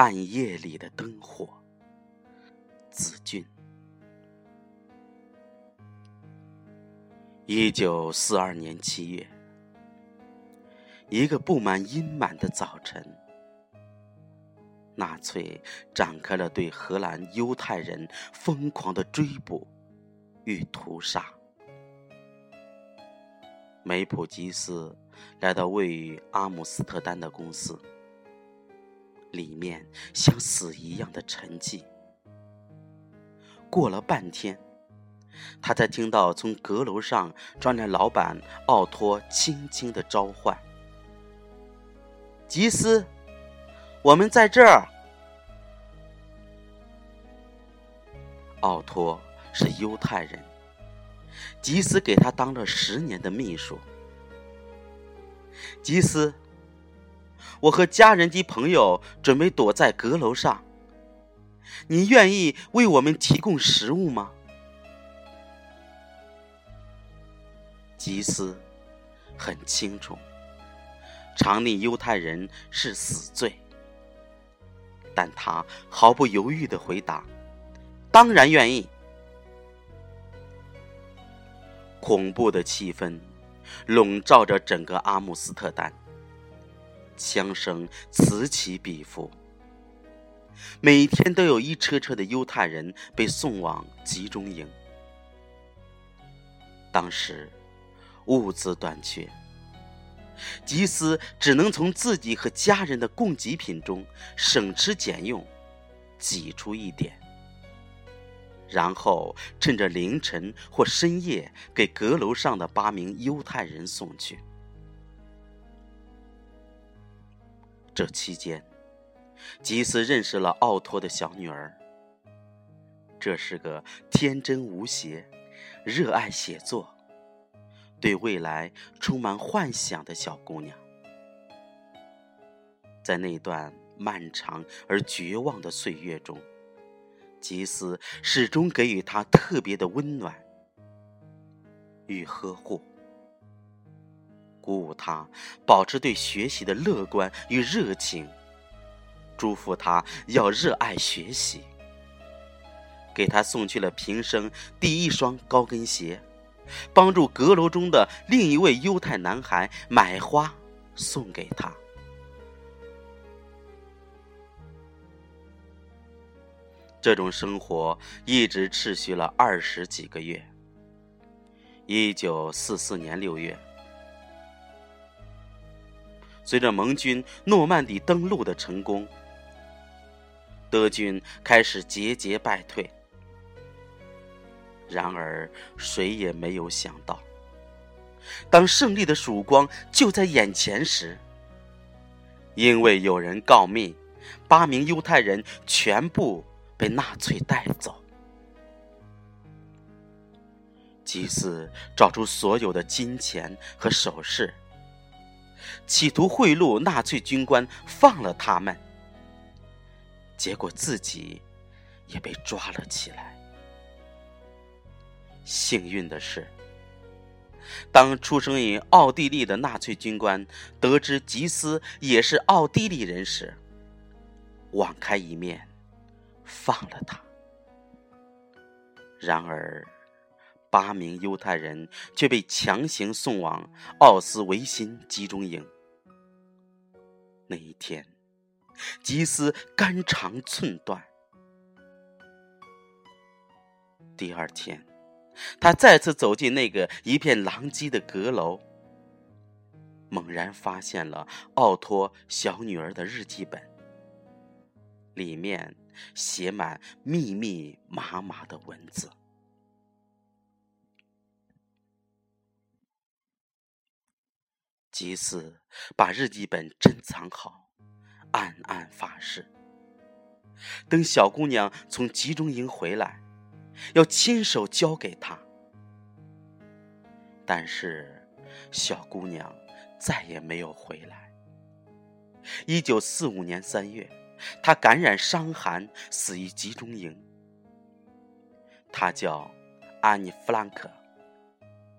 暗夜里的灯火。子俊。一九四二年七月，一个布满阴霾的早晨，纳粹展开了对荷兰犹太人疯狂的追捕与屠杀。梅普吉斯来到位于阿姆斯特丹的公司，里面像死一样的沉寂。过了半天。他才听到从阁楼上传来老板奥托轻轻的召唤：“吉斯，我们在这儿。”奥托是犹太人，吉斯给他当了十年的秘书。吉斯，我和家人及朋友准备躲在阁楼上，你愿意为我们提供食物吗？吉斯很清楚，藏匿犹太人是死罪，但他毫不犹豫的回答：“当然愿意。”恐怖的气氛笼罩着整个阿姆斯特丹，枪声此起彼伏，每天都有一车车的犹太人被送往集中营。当时。物资短缺，吉斯只能从自己和家人的供给品中省吃俭用，挤出一点，然后趁着凌晨或深夜给阁楼上的八名犹太人送去。这期间，吉斯认识了奥托的小女儿，这是个天真无邪、热爱写作。对未来充满幻想的小姑娘，在那段漫长而绝望的岁月中，吉斯始终给予她特别的温暖与呵护，鼓舞他保持对学习的乐观与热情，嘱咐他要热爱学习，给他送去了平生第一双高跟鞋。帮助阁楼中的另一位犹太男孩买花送给他。这种生活一直持续了二十几个月。一九四四年六月，随着盟军诺曼底登陆的成功，德军开始节节败退。然而，谁也没有想到，当胜利的曙光就在眼前时，因为有人告密，八名犹太人全部被纳粹带走。祭司找出所有的金钱和首饰，企图贿赂纳粹军官放了他们，结果自己也被抓了起来。幸运的是，当出生于奥地利的纳粹军官得知吉斯也是奥地利人时，网开一面，放了他。然而，八名犹太人却被强行送往奥斯维辛集中营。那一天，吉斯肝肠寸断。第二天。他再次走进那个一片狼藉的阁楼，猛然发现了奥托小女儿的日记本，里面写满密密麻麻的文字。吉斯把日记本珍藏好，暗暗发誓：等小姑娘从集中营回来。要亲手交给她，但是小姑娘再也没有回来。一九四五年三月，她感染伤寒，死于集中营。她叫安妮·弗兰克，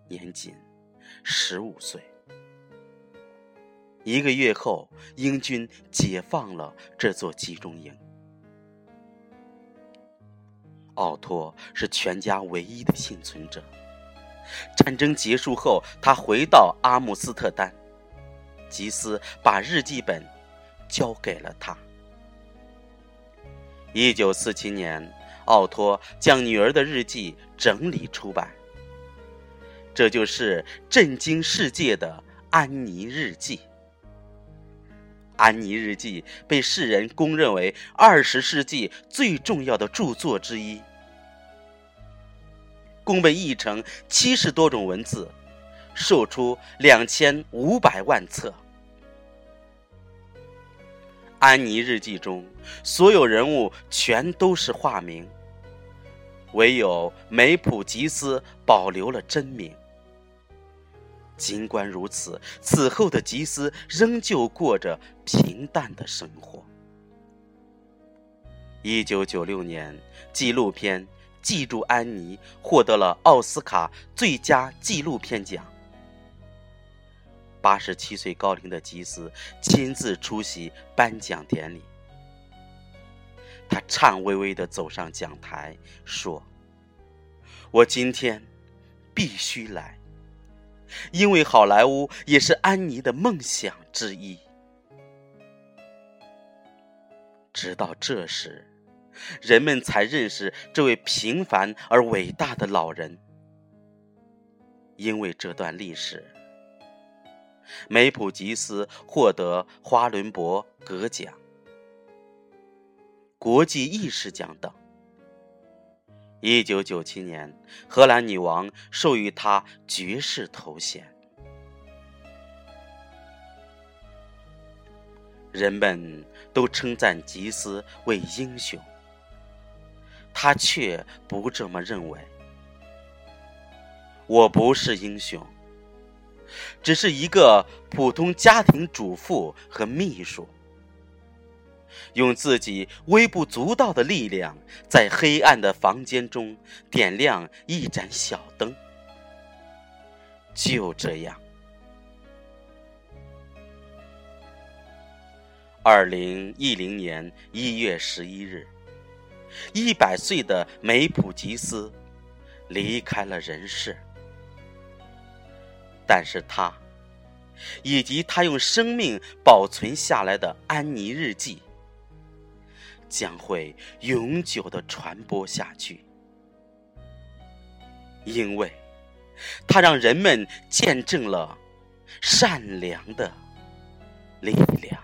年仅十五岁。一个月后，英军解放了这座集中营。奥托是全家唯一的幸存者。战争结束后，他回到阿姆斯特丹，吉斯把日记本交给了他。一九四七年，奥托将女儿的日记整理出版，这就是震惊世界的《安妮日记》。《安妮日记》被世人公认为二十世纪最重要的著作之一。共被译成七十多种文字，售出两千五百万册。安妮日记中，所有人物全都是化名，唯有梅普吉斯保留了真名。尽管如此，此后的吉斯仍旧过着平淡的生活。一九九六年，纪录片。记住安妮获得了奥斯卡最佳纪录片奖。八十七岁高龄的吉斯亲自出席颁奖典礼，他颤巍巍的走上讲台，说：“我今天必须来，因为好莱坞也是安妮的梦想之一。”直到这时。人们才认识这位平凡而伟大的老人，因为这段历史，梅普吉斯获得华伦伯格奖、国际意识奖等。一九九七年，荷兰女王授予他爵士头衔。人们都称赞吉斯为英雄。他却不这么认为。我不是英雄，只是一个普通家庭主妇和秘书，用自己微不足道的力量，在黑暗的房间中点亮一盏小灯。就这样。二零一零年一月十一日。一百岁的梅普吉斯离开了人世，但是他以及他用生命保存下来的安妮日记将会永久的传播下去，因为它让人们见证了善良的力量。